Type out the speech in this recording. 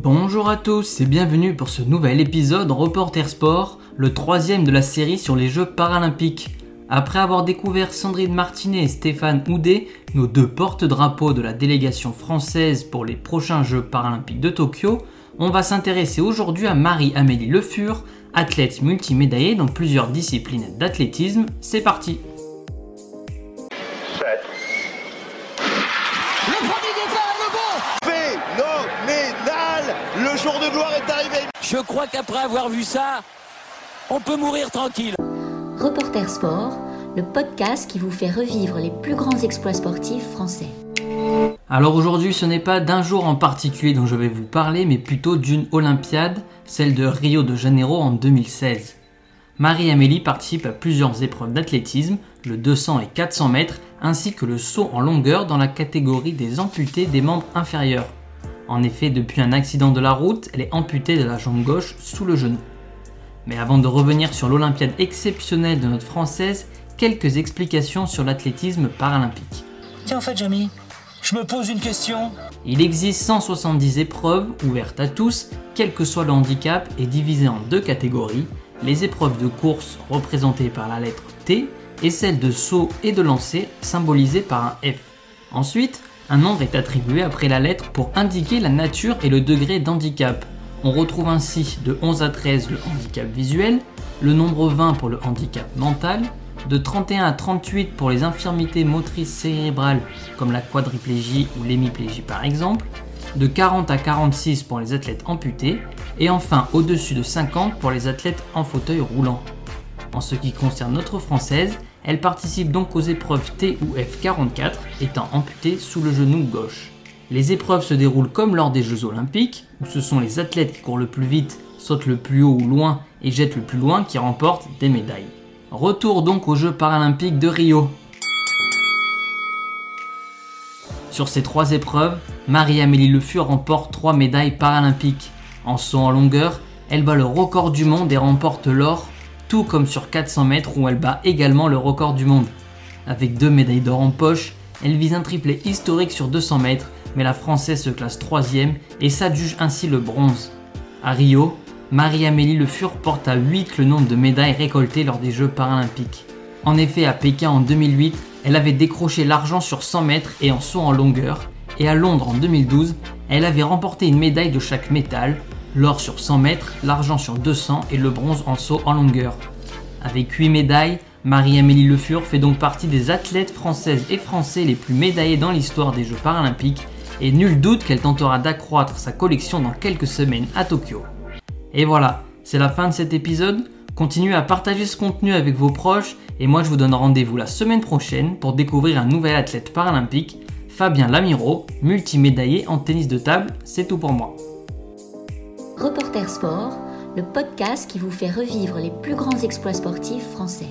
Bonjour à tous et bienvenue pour ce nouvel épisode Reporter Sport, le troisième de la série sur les Jeux paralympiques. Après avoir découvert Sandrine Martinet et Stéphane Houdet, nos deux porte-drapeaux de la délégation française pour les prochains Jeux paralympiques de Tokyo, on va s'intéresser aujourd'hui à Marie-Amélie Le Fur, athlète multimédaillée dans plusieurs disciplines d'athlétisme. C'est parti départ, le bon Phénoménal Le jour de gloire est arrivé Je crois qu'après avoir vu ça, on peut mourir tranquille. Reporter Sport, le podcast qui vous fait revivre les plus grands exploits sportifs français. Alors aujourd'hui, ce n'est pas d'un jour en particulier dont je vais vous parler, mais plutôt d'une Olympiade, celle de Rio de Janeiro en 2016. Marie-Amélie participe à plusieurs épreuves d'athlétisme, le 200 et 400 mètres, ainsi que le saut en longueur dans la catégorie des amputés des membres inférieurs. En effet, depuis un accident de la route, elle est amputée de la jambe gauche sous le genou. Mais avant de revenir sur l'Olympiade exceptionnelle de notre Française, quelques explications sur l'athlétisme paralympique. Tiens, en fait, Jamie, je me pose une question. Il existe 170 épreuves ouvertes à tous, quel que soit le handicap, et divisées en deux catégories, les épreuves de course représentées par la lettre T et celles de saut et de lancer symbolisées par un F. Ensuite, un nombre est attribué après la lettre pour indiquer la nature et le degré d'handicap. On retrouve ainsi de 11 à 13 le handicap visuel, le nombre 20 pour le handicap mental, de 31 à 38 pour les infirmités motrices cérébrales comme la quadriplégie ou l'hémiplégie par exemple, de 40 à 46 pour les athlètes amputés, et enfin au-dessus de 50 pour les athlètes en fauteuil roulant. En ce qui concerne notre française, elle participe donc aux épreuves T ou F44 étant amputée sous le genou gauche. Les épreuves se déroulent comme lors des Jeux Olympiques, où ce sont les athlètes qui courent le plus vite, sautent le plus haut ou loin et jettent le plus loin qui remportent des médailles. Retour donc aux Jeux paralympiques de Rio. Sur ces trois épreuves, Marie-Amélie Le Fur remporte trois médailles paralympiques. En saut en longueur, elle bat le record du monde et remporte l'or, tout comme sur 400 mètres où elle bat également le record du monde. Avec deux médailles d'or en poche, elle vise un triplé historique sur 200 mètres, mais la Française se classe troisième et s'adjuge ainsi le bronze. À Rio, Marie-Amélie Le Fur porte à 8 le nombre de médailles récoltées lors des Jeux paralympiques. En effet, à Pékin en 2008, elle avait décroché l'argent sur 100 mètres et en saut en longueur, et à Londres en 2012, elle avait remporté une médaille de chaque métal, l'or sur 100 mètres, l'argent sur 200 et le bronze en saut en longueur. Avec 8 médailles, Marie-Amélie Le Fur fait donc partie des athlètes françaises et français les plus médaillés dans l'histoire des Jeux paralympiques, et nul doute qu'elle tentera d'accroître sa collection dans quelques semaines à Tokyo. Et voilà, c'est la fin de cet épisode. Continuez à partager ce contenu avec vos proches et moi je vous donne rendez-vous la semaine prochaine pour découvrir un nouvel athlète paralympique, Fabien Lamiro, multimédaillé en tennis de table. C'est tout pour moi. Reporter Sport, le podcast qui vous fait revivre les plus grands exploits sportifs français.